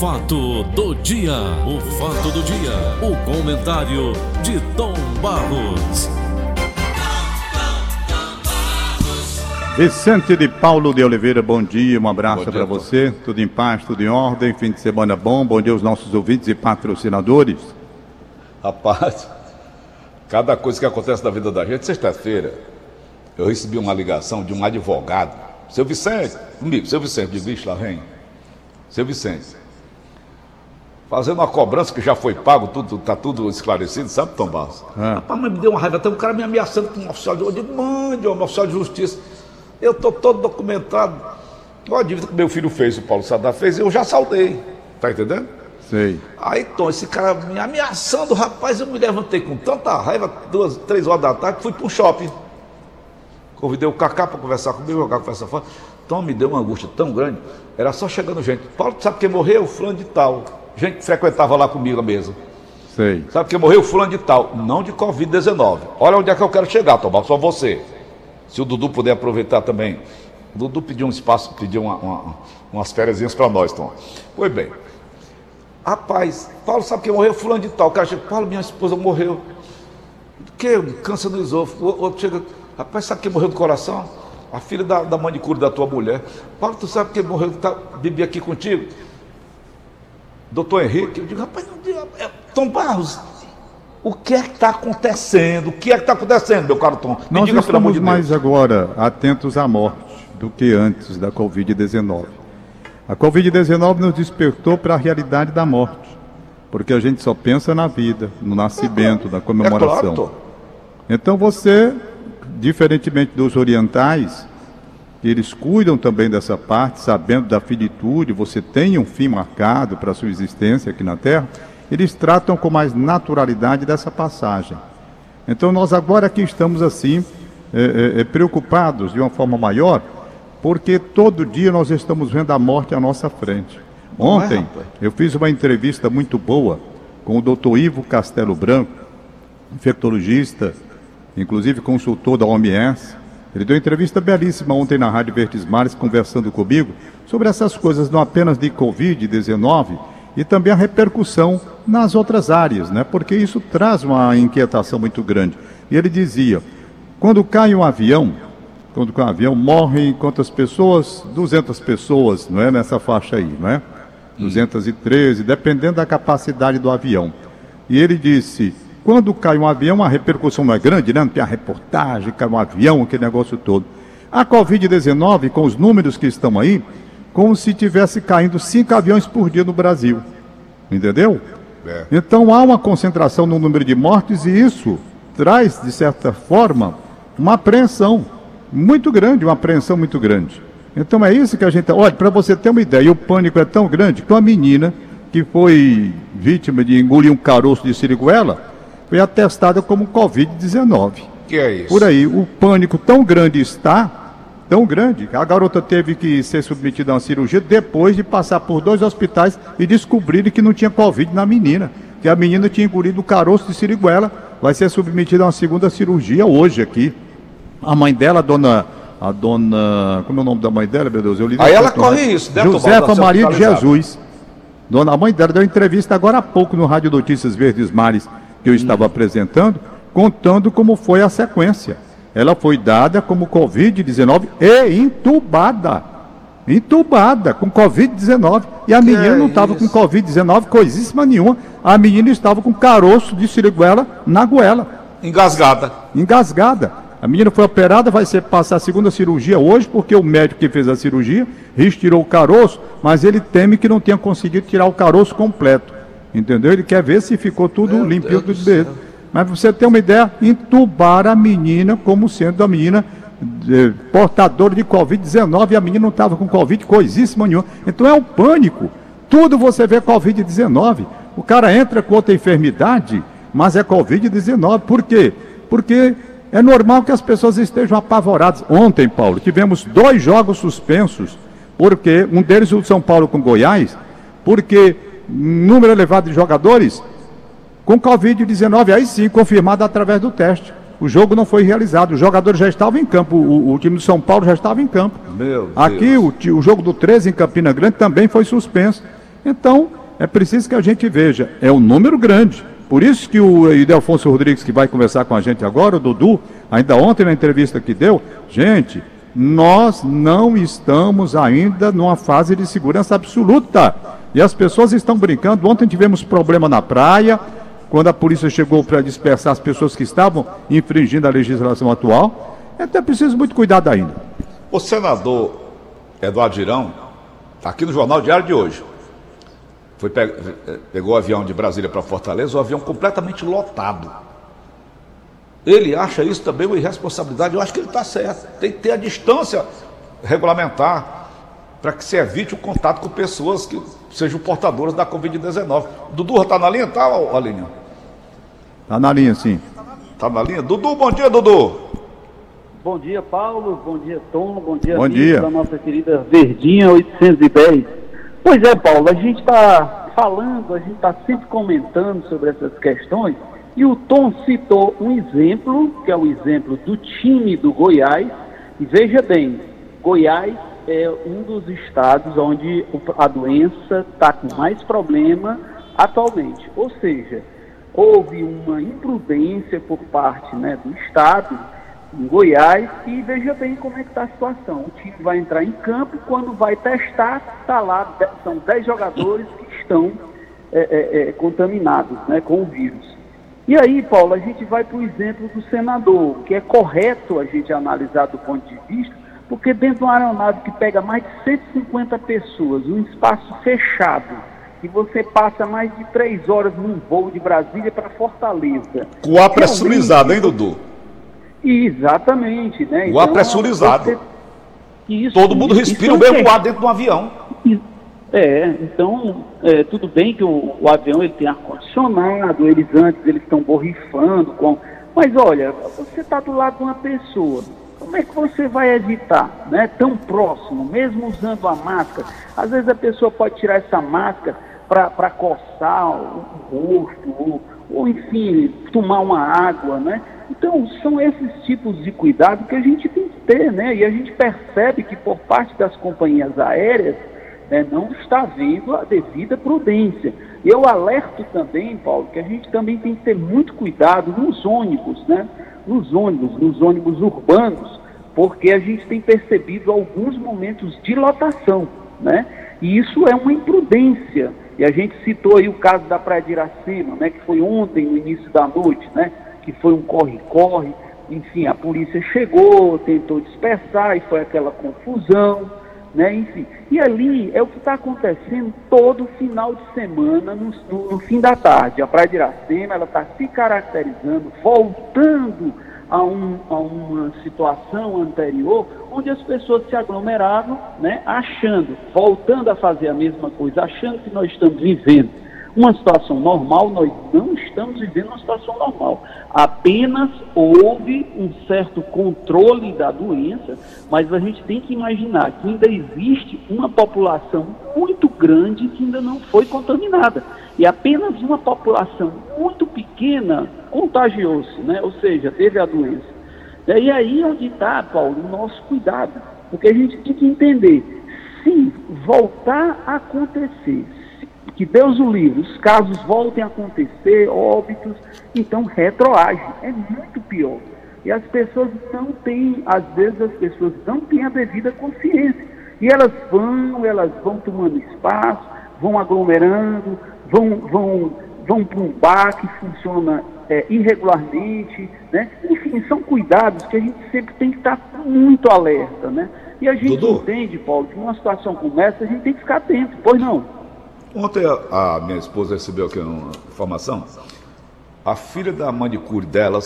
fato do dia, o fato do dia, o comentário de Tom Barros. Vicente de Paulo de Oliveira, bom dia, um abraço para você, tudo em paz, tudo em ordem, fim de semana bom, bom dia aos nossos ouvintes e patrocinadores. Rapaz, cada coisa que acontece na vida da gente, sexta-feira, eu recebi uma ligação de um advogado, seu Vicente, comigo, seu Vicente, de bicho lá vem, seu Vicente, fazendo uma cobrança que já foi pago, tudo, tá tudo esclarecido, sabe, Tom Barros? É. Rapaz, mas me deu uma raiva, tem um cara me ameaçando com um oficial de eu digo, mande, um oficial de justiça. Eu tô todo documentado. Olha a dívida que meu filho fez, o Paulo Sadar fez, eu já saldei. Tá entendendo? Sei. Aí, Tom, esse cara me ameaçando, rapaz, eu me levantei com tanta raiva, duas, três horas da tarde, fui pro shopping. Convidei o Cacá para conversar comigo, jogar conversa fora. Tom me deu uma angústia tão grande, era só chegando gente. Paulo, sabe quem morreu? Fulano de tal. Gente que frequentava lá comigo a mesa. Sei. Sabe quem morreu? Fulano de tal. Não de Covid-19. Olha onde é que eu quero chegar, Tom, só você. Se o Dudu puder aproveitar também. O Dudu pediu um espaço, pediu uma, uma, umas férias para nós, Tom. Pois bem. Rapaz, Paulo sabe quem morreu? Fulano de tal. O cara chega, Paulo, minha esposa morreu. Que? Câncer no esôfago. O outro chega, rapaz, sabe quem morreu do coração? A filha da, da manicure da tua mulher. Paulo, tu sabe quem morreu que tá, bebia aqui contigo? Doutor Henrique. Eu digo, rapaz. É, Tom Barros, o que é que está acontecendo? O que é que está acontecendo, meu caro Tom? Me Nós diga, estamos de mais agora atentos à morte do que antes da Covid-19. A Covid-19 nos despertou para a realidade da morte, porque a gente só pensa na vida, no nascimento, na É comemoração. Então você, diferentemente dos orientais, eles cuidam também dessa parte, sabendo da finitude, você tem um fim marcado para a sua existência aqui na Terra, eles tratam com mais naturalidade dessa passagem. Então nós agora aqui estamos assim, eh, eh, preocupados de uma forma maior, porque todo dia nós estamos vendo a morte à nossa frente. É, Ontem eu fiz uma entrevista muito boa com o Dr. Ivo Castelo Branco, infectologista, inclusive consultor da OMS. Ele deu uma entrevista belíssima ontem na Rádio Verdes Mares, conversando comigo sobre essas coisas, não apenas de Covid-19, e também a repercussão nas outras áreas, né? porque isso traz uma inquietação muito grande. E ele dizia: quando cai um avião, quando cai um avião, morrem quantas pessoas? 200 pessoas, não é? Nessa faixa aí, não é? 213, dependendo da capacidade do avião. E ele disse: quando cai um avião, a repercussão não é grande, né? Não tem a reportagem, cai um avião, aquele negócio todo. A Covid-19, com os números que estão aí, como se tivesse caindo cinco aviões por dia no Brasil. Entendeu? É. Então há uma concentração no número de mortes e isso traz, de certa forma, uma apreensão muito grande, uma apreensão muito grande. Então é isso que a gente. Olha, para você ter uma ideia, o pânico é tão grande que uma menina que foi vítima de engolir um caroço de siriguela foi atestada como Covid-19. Que é isso? Por aí, o pânico tão grande está, tão grande, que a garota teve que ser submetida a uma cirurgia depois de passar por dois hospitais e descobrirem que não tinha Covid na menina. Que a menina tinha engolido o caroço de siriguela, vai ser submetida a uma segunda cirurgia hoje aqui. A mãe dela, a dona. A dona. Como é o nome da mãe dela, meu Deus? Eu li Aí ela depois, corre né? isso, né, Tomás? Josefa Maria de. Jesus. Dona, a mãe dela deu entrevista agora há pouco no Rádio Notícias Verdes Mares, que eu estava Hum. apresentando, contando como foi a sequência. Ela foi dada como Covid-19 e entubada. Entubada com Covid-19. E a menina é não estava com isso? Covid-19, coisíssima nenhuma. A menina estava com caroço de siriguela na goela Engasgada. engasgada. A menina foi operada, vai ser passar a segunda cirurgia hoje, porque o médico que fez a cirurgia retirou o caroço, mas ele teme que não tenha conseguido tirar o caroço completo. Entendeu? Ele quer ver se ficou tudo Meu limpinho, Deus tudo. Mas você ter uma ideia, entubar a menina como sendo a menina eh, portadora de Covid-19 e a menina não estava com Covid coisíssima nenhuma. Então é um pânico. Tudo você vê Covid-19. O cara entra com outra enfermidade, mas é Covid-19. Por quê? Porque é normal que as pessoas estejam apavoradas. Ontem, Paulo, tivemos dois jogos suspensos, porque um deles o São Paulo com Goiás, porque número elevado de jogadores com Covid-19, aí sim, confirmado através do teste. O jogo não foi realizado, os jogadores já estavam em campo, o, o time do São Paulo já estava em campo. Meu Aqui, o, o jogo do 13 em Campina Grande também foi suspenso. Então, é preciso que a gente veja, é um número grande. Por isso que o Idelfonso Rodrigues, que vai conversar com a gente agora, o Dudu, ainda ontem na entrevista que deu, gente, nós não estamos ainda numa fase de segurança absoluta. E as pessoas estão brincando. Ontem tivemos problema na praia, quando a polícia chegou para dispersar as pessoas que estavam infringindo a legislação atual. Então é preciso muito cuidado ainda. O senador Eduardo Girão, está aqui no Jornal Diário de hoje, foi pegou o avião de Brasília para Fortaleza, o avião completamente lotado. Ele acha isso também uma irresponsabilidade. Eu acho que ele está certo. Tem que ter a distância regulamentar para que se evite o contato com pessoas que sejam portadoras da Covid-19. Dudu está na linha? Está, Aline? Está na linha, sim. Está na linha? Dudu, bom dia, Dudu. Bom dia, Paulo. Bom dia, Tom. Bom dia, bom dia. da nossa querida Verdinha 810. Pois é, Paulo, a gente está falando, a gente está sempre comentando sobre essas questões e o Tom citou um exemplo, que é o exemplo do time do Goiás. E veja bem, Goiás é um dos estados onde a doença está com mais problema atualmente. Ou seja, houve uma imprudência por parte né, do estado em Goiás e veja bem como é que está a situação. O time vai entrar em campo, quando vai testar, está lá, são 10 jogadores que estão é, é, é, contaminados né, com o vírus. E aí, Paulo, a gente vai para o exemplo do senador, que é correto a gente analisar do ponto de vista, porque dentro de uma aeronave que pega mais de 150 pessoas, um espaço fechado, e você passa mais de três horas num voo de Brasília para Fortaleza. Com o ar pressurizado, hein, Dudu? Exatamente, né? O ar então, pressurizado. Você... Isso, Todo mundo respira o mesmo ar dentro do avião. É, então, é, tudo bem que o, o avião ele tem ar-condicionado, eles antes eles estão borrifando, com... mas olha, você está do lado de uma pessoa, como é que você vai evitar, né, tão próximo, mesmo usando a máscara? Às vezes a pessoa pode tirar essa máscara para coçar o, rosto, ou, ou enfim, tomar uma água, né? Então, são esses tipos de cuidado que a gente tem que ter, né? E a gente percebe que por parte das companhias aéreas, né, não está havendo a devida prudência. Eu alerto também, Paulo, que a gente também tem que ter muito cuidado nos ônibus, né? Nos ônibus, nos ônibus urbanos, porque a gente tem percebido alguns momentos de lotação, né? E isso é uma imprudência. E a gente citou aí o caso da Praia de Iracema, né? Que foi ontem, no início da noite, né? Que foi um corre-corre. Enfim, a polícia chegou, tentou dispersar e foi aquela confusão né? Enfim, e ali é o que está acontecendo todo final de semana, no, no, no, fim da tarde. A Praia de Iracema, ela está se caracterizando, voltando a, um, a, uma situação anterior, onde as pessoas se aglomeravam, né? Achando, voltando a fazer a mesma coisa, achando que nós estamos vivendo uma situação normal, nós não estamos vivendo uma situação normal. Apenas houve um certo controle da doença, mas a gente tem que imaginar que ainda existe uma população muito grande que ainda não foi contaminada. E apenas uma população muito pequena contagiou-se, né? ou seja, teve a doença. E aí é onde está, Paulo, o nosso cuidado. Porque a gente tem que entender, se voltar a acontecer, que Deus o livre, os casos voltem a acontecer, óbitos, então retroage. É muito pior. E as pessoas não têm, às vezes as pessoas não têm a devida consciência. E elas vão, elas vão tomando espaço, vão aglomerando, vão, vão, vão para um bar que funciona é, irregularmente, né? Enfim, são cuidados que a gente sempre tem que estar muito alerta, né? E a gente Dudu. entende, Paulo, que numa situação como essa a gente tem que ficar atento, pois não? Ontem a, minha esposa recebeu aqui uma informação. A filha da manicure dela,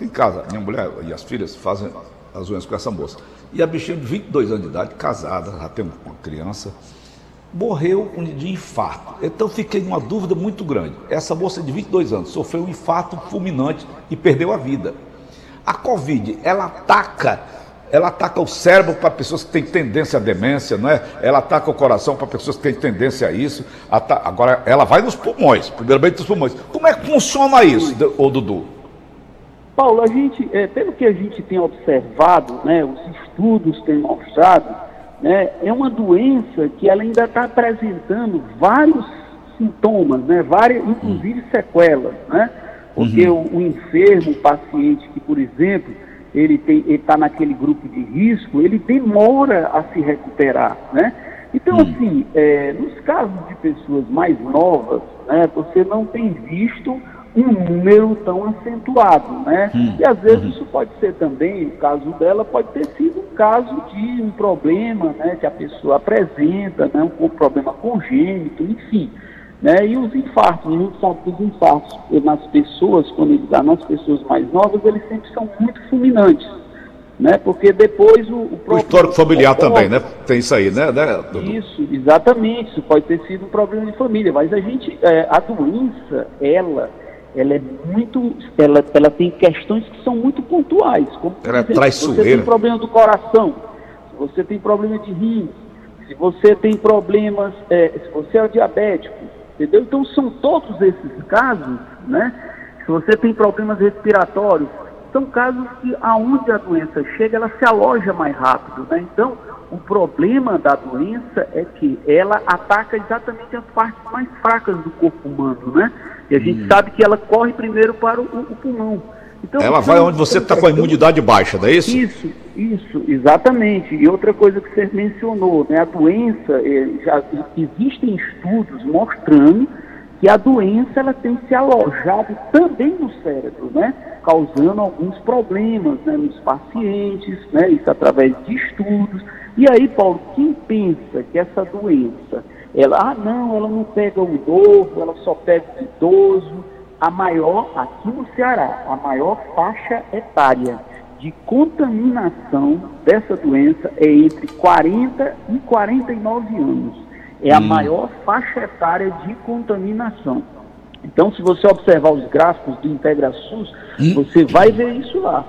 em casa, minha mulher e as filhas fazem as unhas com essa moça. E a bichinha de 22 anos de idade, casada, já tem uma criança, morreu de infarto. Então fiquei numa dúvida muito grande. Essa moça de 22 anos sofreu um infarto fulminante e perdeu a vida. A Covid, ela ataca ela ataca o cérebro para pessoas que têm tendência à demência, não é? Ela ataca o coração para pessoas que têm tendência a isso. Agora, ela vai nos pulmões, primeiramente nos pulmões. Como é que funciona isso, ô Dudu? Paulo, a gente, é, pelo que a gente tem observado, né, os estudos têm mostrado, né, é uma doença que ela ainda está apresentando vários sintomas, né, várias, inclusive sequelas, né? Porque uhum. o, o, enfermo, o paciente que, por exemplo, ele está naquele grupo de risco, ele demora a se recuperar, né? Então, uhum. assim, é, nos casos de pessoas mais novas, né, você não tem visto um número tão acentuado, né? Hum, e às vezes hum. isso pode ser também, o caso dela pode ter sido um caso de um problema, né, que a pessoa apresenta, né, um problema congênito, enfim. Né? E os infartos, a gente sabe que os infartos nas pessoas, quando ele dá nas pessoas mais novas, eles sempre são muito fulminantes. Né? Porque depois o, o. O histórico familiar também, né? Tem isso aí, né, né Isso, exatamente. Isso pode ter sido um problema de família. Mas a gente, é, a doença, ela, ela é muito. Ela, ela tem questões que são muito pontuais. Como, ela é exemplo, é Se você tem problema do coração, se você tem problema de rim, se você tem problemas, é, se você é diabético, Entendeu? Então são todos esses casos, né? Se você tem problemas respiratórios, são casos que aonde a doença chega, ela se aloja mais rápido, né? Então, o problema da doença é que ela ataca exatamente as partes mais fracas do corpo humano, né? E a gente hum. sabe que ela corre primeiro para o, o pulmão. Então, ela vai onde você está com a imunidade baixa, não é isso? Isso, isso, exatamente. E outra coisa que você mencionou, né, a doença, é, já existem estudos mostrando que a doença ela tem se alojado também no cérebro, né, causando alguns problemas né, nos pacientes, né, isso através de estudos. E aí, Paulo, quem pensa que essa doença, ela, ah, não, ela não pega o novo, ela só pega o idoso, a maior, aqui no Ceará, a maior faixa etária de contaminação dessa doença é entre 40 e 49 anos. É a hum. maior faixa etária de contaminação. Então, se você observar os gráficos do IntegraSUS, hum. você vai ver isso lá.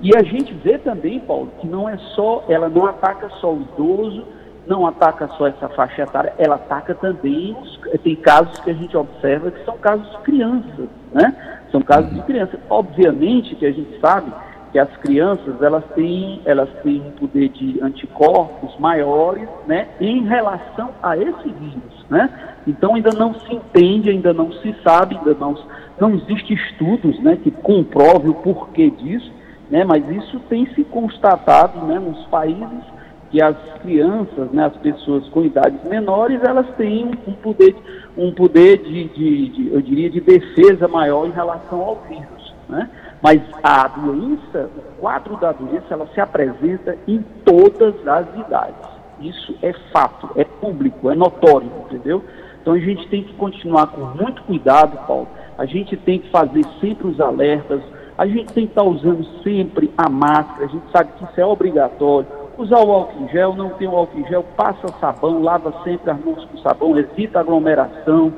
E a gente vê também, Paulo, que não é só, ela não ataca só o idoso, não ataca só essa faixa etária, ela ataca também, os, tem casos que a gente observa que são casos de crianças, né? São casos de crianças. Obviamente que a gente sabe que as crianças, elas têm, elas têm um poder de anticorpos maiores, né? Em relação a esse vírus, né? Então ainda não se entende, ainda não se sabe, ainda não, não existe estudos, né? Que comprovem o porquê disso, né? Mas isso tem se constatado, né? Nos países que as crianças, né, as pessoas com idades menores, elas têm um poder, um poder de, de, de, eu diria, de defesa maior em relação ao vírus. Né? Mas a doença, o quadro da doença, ela se apresenta em todas as idades. Isso é fato, é público, é notório, entendeu? Então a gente tem que continuar com muito cuidado, Paulo. A gente tem que fazer sempre os alertas, a gente tem que estar usando sempre a máscara, a gente sabe que isso é obrigatório usar o álcool em gel, não tem o álcool em gel, passa sabão, lava sempre as mãos com sabão, evita aglomeração.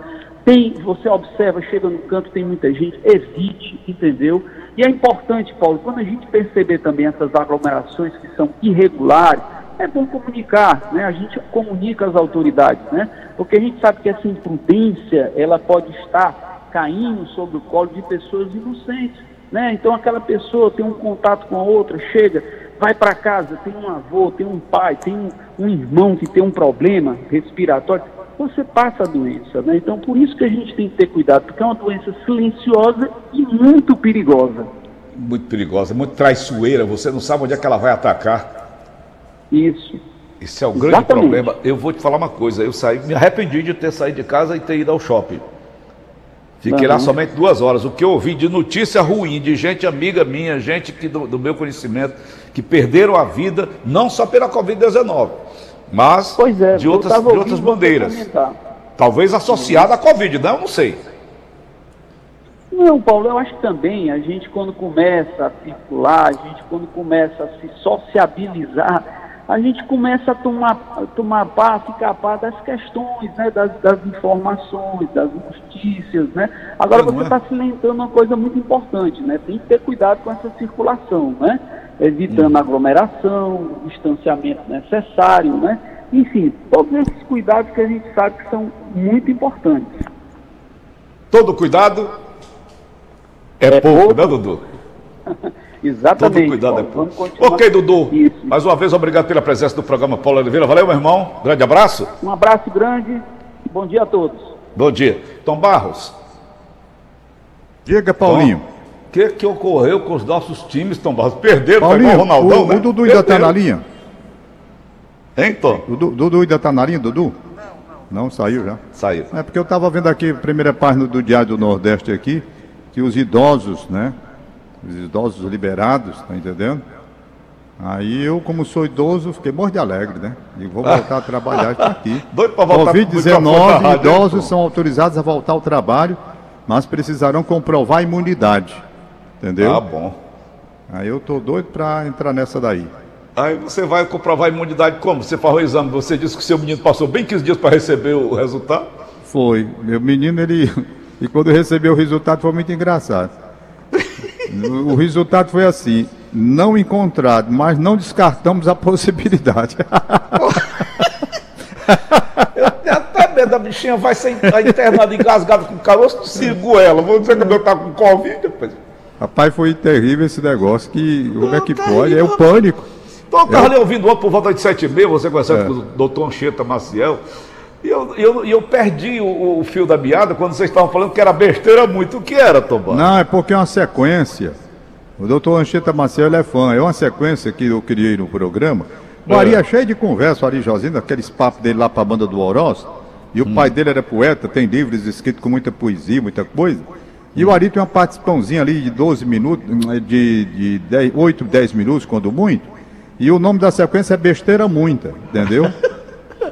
Tem, você observa, chega no canto, tem muita gente, evite, entendeu? E é importante, Paulo, quando a gente perceber também essas aglomerações que são irregulares, é bom comunicar, né? A gente comunica às autoridades, né? Porque a gente sabe que essa imprudência, ela pode estar caindo sobre o colo de pessoas inocentes, né? Então aquela pessoa tem um contato com a outra, chega, vai para casa, tem um avô, tem um pai, tem um, um, irmão que tem um problema respiratório, você passa a doença, né? Então por isso que a gente tem que ter cuidado, porque é uma doença silenciosa e muito perigosa. Muito perigosa, muito traiçoeira, você não sabe onde é que ela vai atacar. Isso. Isso é o Exatamente. grande problema. Eu vou te falar uma coisa, eu saí, me arrependi de ter saído de casa e ter ido ao shopping. Fiquei lá somente duas horas. O que eu ouvi de notícia ruim, de gente amiga minha, gente que do, do meu conhecimento, que perderam a vida, não só pela Covid-19, mas é, de outras, de outras bandeiras. Talvez associada à Covid, não, não sei. Não, Paulo, eu acho que também a gente quando começa a circular, a gente quando começa a se sociabilizar, a gente começa a tomar, tomar par, ficar par das questões, né, das, das informações, das notícias, né? Agora você está é? silentando uma coisa muito importante, né? Tem que ter cuidado com essa circulação, né? Evitando hum. aglomeração, distanciamento necessário, né? Enfim, todos esses cuidados que a gente sabe que são muito importantes. Todo cuidado é, é pouco, pouco, né, Dudu? Exatamente. Todo cuidado Paulo. é Vamos pouco. continuar. Ok, Dudu. Isso. Mais uma vez, obrigado pela presença do programa Paulo Oliveira. Valeu, meu irmão. Grande abraço. Um abraço grande. Bom dia a todos. Bom dia. Tom Barros. Diga, Paulinho. O que, que ocorreu com os nossos times, Tom Barros? Perderam, Paulinho, o Ronaldão, o, né? o Dudu ainda tá Perderam. na linha? Hein, Tom? O Du- Dudu ainda tá na linha, Dudu? Não, não. Não, saiu já. Saiu. É porque eu estava vendo aqui, a primeira página do Diário do Nordeste aqui, que os idosos, né? Os idosos liberados, tá entendendo? Aí eu, como sou idoso, fiquei morto de alegre, né? E vou voltar a trabalhar aqui. Doido pra voltar pro microfone da Covid-19, rádio, hein, idosos são autorizados a voltar ao trabalho, mas precisarão comprovar a imunidade. Entendeu? Tá bom. Aí eu tô doido para entrar nessa daí. Aí você vai comprovar a imunidade como? Você farou o exame, você disse que seu menino passou bem 15 dias para receber o resultado? Foi. Meu menino, ele. E quando recebeu o resultado foi muito engraçado. O resultado foi assim: não encontrado, mas não descartamos a possibilidade. Medo, da bichinha vai ser internada, engasgada com caroço, sigo ela. Vou dizer que eu tá com Covid. Depois. Rapaz, foi terrível esse negócio. Que, como é que pode? É o pânico. Então eu estava ali ouvindo ontem por volta de sete e meia, você conversando É. com o doutor Anchieta Maciel, e eu, eu, eu perdi o, o fio da meada quando vocês estavam falando que era besteira muito. O que era, Tomás? Não, é porque é uma sequência. O doutor Anchieta Maciel é fã. É uma sequência que eu criei no programa. O Ari é cheio de conversa, o Ari Josino, aqueles papos dele lá pra banda do Oroz. E o pai dele era poeta, tem livros escritos com muita poesia, muita coisa. E o Ari tem uma participaçãozinha ali de 12 minutos, de, de 10, 8, 10 minutos, quando muito. E o nome da sequência é Besteira Muita, entendeu?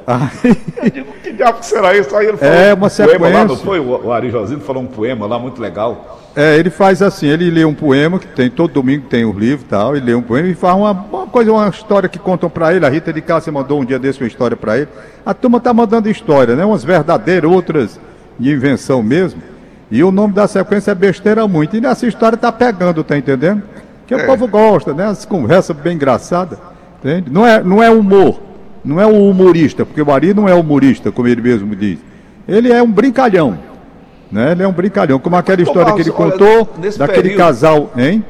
Aí, Eu digo, que diabo que será isso? Aí ele falou É, um uma poema lá, não sequência. foi? O, o Ari Josino falou um poema lá muito legal. É, ele faz assim, ele lê um poema, que tem todo domingo tem os livros e tal, ele lê um poema e faz uma, uma coisa, uma história que contam pra ele. A Rita de Cássia mandou um dia desse uma história pra ele. A turma tá mandando história, né? Umas verdadeiras, outras de invenção mesmo. E o nome da sequência é Besteira Muito. E nessa história tá pegando, tá entendendo? Que o povo gosta, né? As conversas bem engraçadas, entende? Não é, não é humor, não é o humorista, porque o Ari não é humorista, como ele mesmo diz. Ele é um brincalhão. Né? Ele é um brincalhão, como aquela história que ele olha, contou daquele período- casal, hein?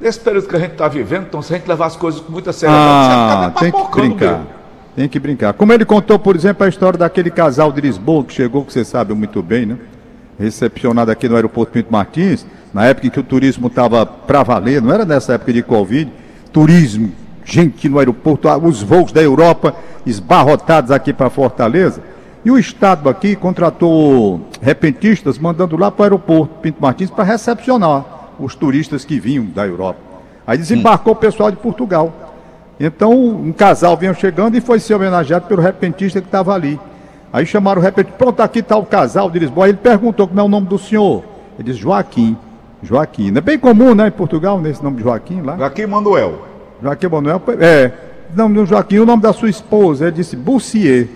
Nesse período que a gente está vivendo, então, se a gente levar as coisas com muita seriedade, Ah, você acaba tem que brincar. mesmo. Tem que brincar. Como ele contou, por exemplo, a história daquele casal de Lisboa que chegou, que você sabe muito bem, né? Recepcionado aqui no aeroporto Pinto Martins, na época em que o turismo estava para valer, não era nessa época de Covid. Turismo, gente no aeroporto, ah, os voos da Europa esbarrotados aqui para Fortaleza. E o Estado aqui contratou repentistas, mandando lá para o aeroporto Pinto Martins para recepcionar os turistas que vinham da Europa. Aí desembarcou o pessoal de Portugal. Então, um casal vinha chegando e foi ser homenageado pelo repentista que estava ali. Aí chamaram o repentista, pronto, aqui está o casal de Lisboa. Aí ele perguntou como é o nome do senhor. Ele disse Joaquim. Joaquim. É bem comum, né, em Portugal, nesse nome de Joaquim lá. Aqui, Manuel. Joaquim Manuel, é. Não, não, Joaquim, o nome da sua esposa, ele disse Bussier.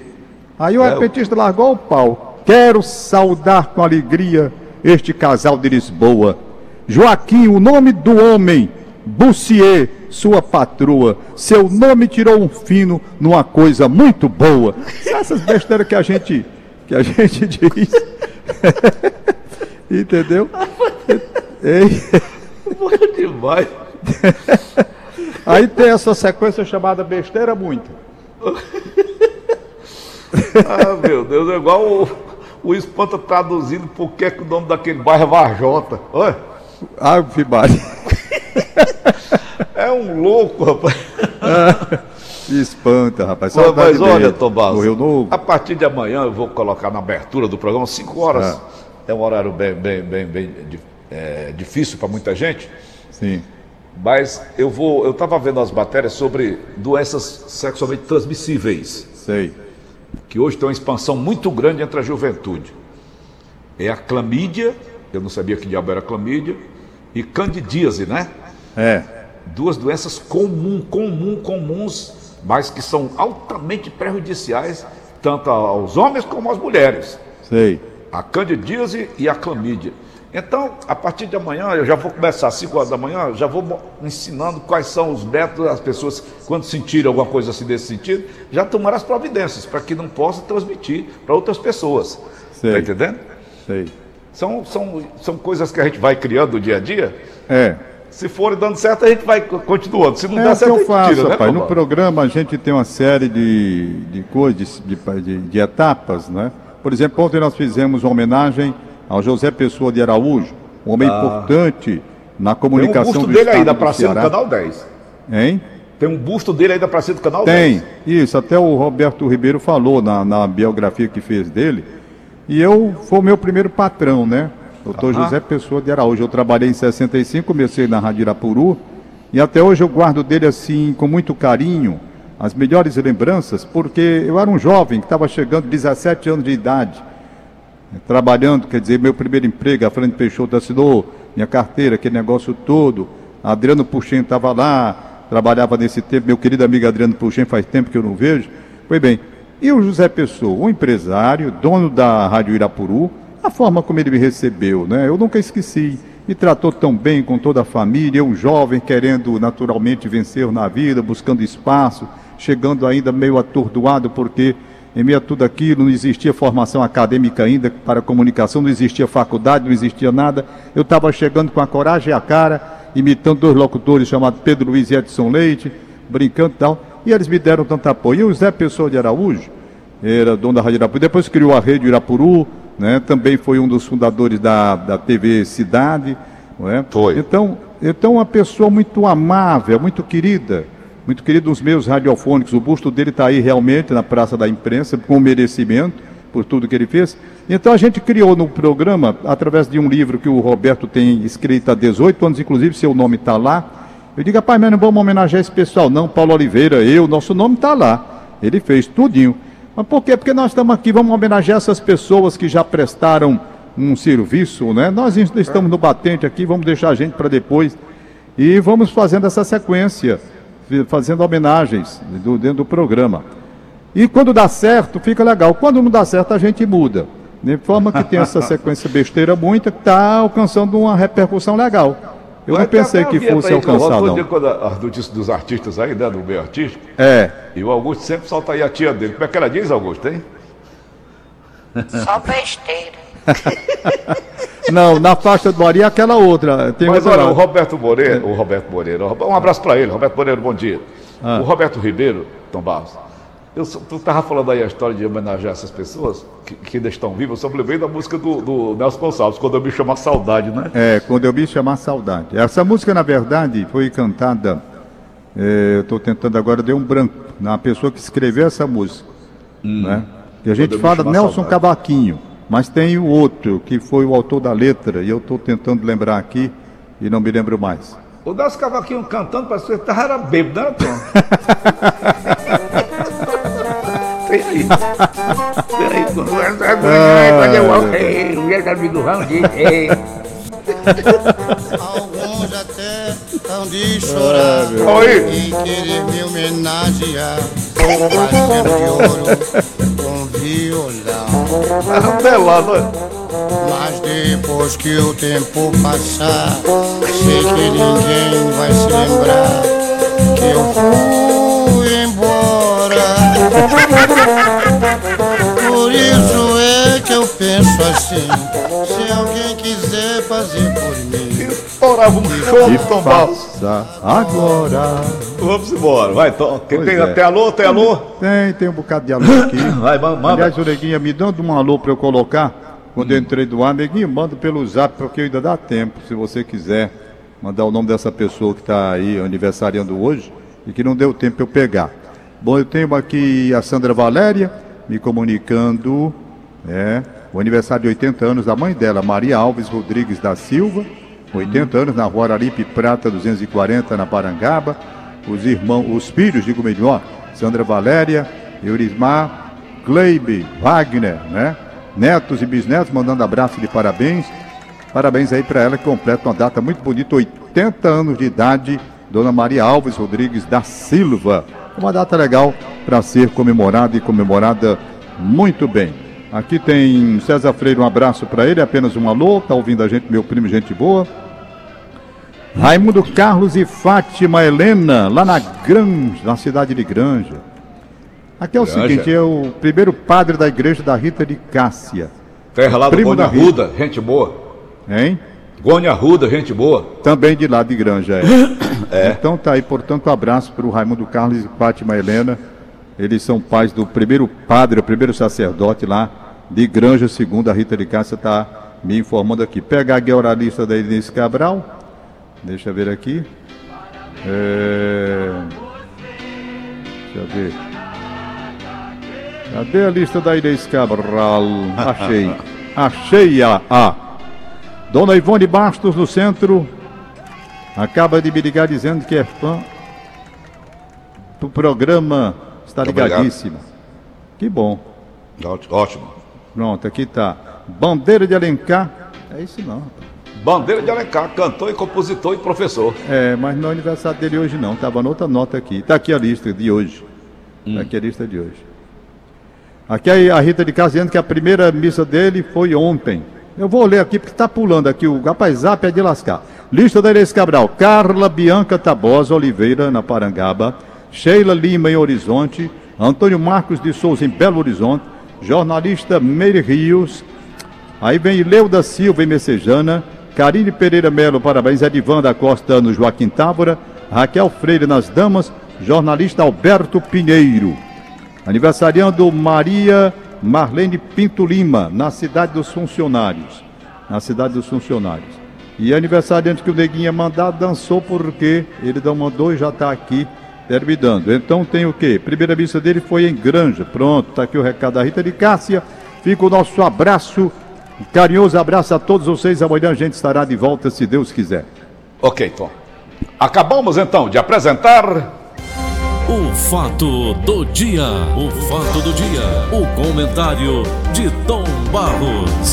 Aí o É, repentista largou o pau. Quero saudar com alegria este casal de Lisboa. Joaquim, o nome do homem, Bussier, sua patroa. Seu nome tirou um fino numa coisa muito boa. Essas besteiras que a gente, que a gente diz. Entendeu? Ei. Bom demais. Aí tem essa sequência chamada besteira muito. Ah, meu Deus, é igual o, o Espanta traduzindo por que que o nome daquele bairro é Varjota. Olha, Ah, Fibari. é um louco, rapaz. Espanta, rapaz. Mas, olha, dele. Tomás, Morreu novo. a partir de amanhã eu vou colocar na abertura do programa, 5 horas. Ah. É um horário bem, bem, bem, bem é, difícil para muita gente. Sim. Mas eu vou. Eu estava vendo as matérias sobre doenças sexualmente transmissíveis, Sei. que hoje tem uma expansão muito grande entre a juventude. É a clamídia, eu não sabia que diabo era clamídia, e candidíase, né? É. Duas doenças comum, comum, comuns, mas que são altamente prejudiciais tanto aos homens como às mulheres. Sei. A candidíase e a clamídia. Então, a partir de amanhã, eu já vou começar às 5 horas da manhã, já vou ensinando quais são os métodos, as pessoas, quando sentirem alguma coisa assim desse sentido, já tomar as providências, para que não possa transmitir para outras pessoas. Está entendendo? Sei. São, são, são coisas que a gente vai criando no dia a dia, É. Se for dando certo, a gente vai continuando. Se não É der certo, a eu gente faço, tira, né, rapaz. No Tomás? programa a gente tem uma série de, de coisas, de, de, de etapas, né? Por exemplo, ontem nós fizemos uma homenagem ao José Pessoa de Araújo, um homem importante na Ah. Tem um comunicação busto do dele aí estado da do do. Canal 10. Hein? Tem um busto dele aí da pracinha do Canal Tem, 10. isso. Até o Roberto Ribeiro falou na, na biografia que fez dele. E eu, foi o meu primeiro patrão, né? Doutor Aham. José Pessoa de Araújo. Eu trabalhei em 65, comecei na Rádio Irapuru. E até hoje eu guardo dele assim, com muito carinho, as melhores lembranças, porque eu era um jovem que estava chegando, 17 anos de idade, trabalhando, quer dizer, meu primeiro emprego, a Fernanda Peixoto assinou minha carteira, aquele negócio todo. Adriano Puxem estava lá, trabalhava nesse tempo, meu querido amigo Adriano Puxem, faz tempo que eu não vejo. Foi bem. E o José Pessoa, um empresário, dono da Rádio Irapuru, a forma como ele me recebeu, né? Eu nunca esqueci. Me tratou tão bem com toda a família, um jovem querendo naturalmente vencer na vida, buscando espaço, chegando ainda meio atordoado, porque em meio a tudo aquilo não existia formação acadêmica ainda para comunicação, não existia faculdade, não existia nada. Eu estava chegando com a coragem e a cara, imitando dois locutores chamados Pedro Luiz e Edson Leite, brincando e tal, e eles me deram tanto apoio. E o Zé Pessoa de Araújo, era dono da Rádio Irapuru, depois criou a Rede Irapuru, né? também foi um dos fundadores da, da TV Cidade. É? Foi. Então, então, uma pessoa muito amável, muito querida, muito querido dos meus radiofônicos. O busto dele está aí realmente na Praça da Imprensa, com merecimento por tudo que ele fez. Então a gente criou no programa, através de um livro que o Roberto tem escrito há 18 anos, inclusive seu nome está lá. Eu digo, rapaz, mas não vamos homenagear esse pessoal, não. Paulo Oliveira, eu, nosso nome está lá. Ele fez tudinho. Mas por quê? Porque nós estamos aqui, vamos homenagear essas pessoas que já prestaram um serviço, né? Nós estamos no batente aqui, vamos deixar a gente para depois. E vamos fazendo essa sequência, fazendo homenagens do- dentro do programa. E quando dá certo, fica legal. Quando não dá certo, a gente muda. De forma que tem essa sequência besteira muita que está alcançando uma repercussão legal. Eu Vai não pensei que fosse volto não. dia quando as notícias dos artistas aí, né, do meio artístico. É. E o Augusto sempre solta aí a tia dele. Como é que ela diz, Augusto, hein? Só besteira. Não, na faixa do Ari é aquela outra. Tem Mas olha, lá. o Roberto Moreira, o Roberto Moreira, um abraço para ele, Roberto Moreira, bom dia. Ah. O Roberto Ribeiro, Tom Barros, eu, tu estava falando aí a história de homenagear essas pessoas que, que ainda estão vivas, eu só me lembrei da música do, do Nelson Gonçalves, quando eu me chamo a saudade, né? É, quando eu me chamar saudade. Essa música, na verdade, foi cantada. é, eu estou tentando agora, deu um branco na pessoa que escreveu essa música. Né? E a gente Hum. fala chamar Nelson saudade. Cavaquinho, mas tem o outro, que foi o autor da letra, e eu estou tentando lembrar aqui e não me lembro mais. O Nelson Cavaquinho cantando, parece que ele tava era bêbado, né, Tom? Tem aí. Tem aí. Alguns até estão de chorar Oi. e querer me homenagear. Fazendo de ouro com violão. Era pelado, né? Mas depois que o tempo passar, sei que ninguém vai se lembrar que eu fui embora. Por isso é que eu penso assim: Estourava um show, Tom Barros. faça agora. Vamos embora, vai, Tom. Pois tem, é. tem alô, tem alô? Tem, tem um bocado de alô aqui. Vai, manda. Aliás, o Neguinha, me dando um alô para eu colocar, quando eu entrei do ar, Neguinho, manda pelo zap, porque ainda dá tempo, se você quiser mandar o nome dessa pessoa que está aí aniversariando hoje e que não deu tempo para eu pegar. Bom, eu tenho aqui a Sandra Valéria me comunicando é, o aniversário de 80 anos da mãe dela, Maria Alves Rodrigues da Silva, 80 anos na rua Araripe Prata 240, na Parangaba. Os irmãos, os filhos, digo melhor, Sandra Valéria, Eurismar, Kleibe, Wagner, né? Netos e bisnetos mandando abraço de parabéns. Parabéns aí para ela que completa uma data muito bonita, 80 anos de idade, Dona Maria Alves Rodrigues da Silva. Uma data legal para ser comemorada e comemorada muito bem. Aqui tem César Freire, um abraço para ele, apenas um alô, tá ouvindo a gente, meu primo, gente boa. Raimundo Carlos e Fátima Helena, lá na Granja, na cidade de Granja. Aqui é o Granja. seguinte, é o primeiro padre da igreja da Rita de Cássia. Terra lá do Primo Bom de da Rita. Arruda, gente boa. Hein? Gônia Ruda, gente boa. Também de lá de Granja, é. Então tá aí, portanto, um abraço para o Raimundo Carlos e Fátima Helena. Eles são pais do primeiro padre, o primeiro sacerdote lá de Granja, segundo a Rita de Cássia está me informando aqui. Pega a oralista da Inês Cabral. Deixa eu ver aqui. É... Deixa eu ver. Cadê a lista da Inês Cabral? Achei. Achei a A. Dona Ivone Bastos, no centro, acaba de me ligar dizendo que é fã do programa. Está ligadíssima. Que bom. Ótimo. Pronto, aqui está. Bandeira de Alencar. É isso não. Bandeira de Alencar, cantor e compositor e professor. É, mas não é aniversário dele hoje não. Estava noutra nota aqui. Está aqui a lista de hoje. Está hum. aqui a lista de hoje. Aqui a Rita de Casa dizendo que a primeira missa dele foi ontem. Eu vou ler aqui porque está pulando aqui. O rapaz zap é de lascar. Lista da Inês Cabral. Carla Bianca Tabosa Oliveira, na Parangaba. Sheila Lima, em Horizonte. Antônio Marcos de Souza, em Belo Horizonte. Jornalista Meire Rios. Aí vem Leuda Silva, em Messejana. Karine Pereira Melo, parabéns. Edivanda Costa, no Joaquim Távora. Raquel Freire, nas Damas. Jornalista Alberto Pinheiro. Aniversariando Maria Marlene Pinto Lima, na cidade dos funcionários. Na cidade dos funcionários. E aniversariante que o Neguinha mandar, dançou porque ele não mandou e já está aqui terminando. Então tem o quê? Primeira missa dele foi em Granja. Pronto, está aqui o recado da Rita de Cássia. Fica o nosso abraço, carinhoso abraço a todos vocês. Amanhã a gente estará de volta, se Deus quiser. Ok, Tom. Acabamos então de apresentar. O fato do dia. O fato do dia. O comentário de Tom Barros.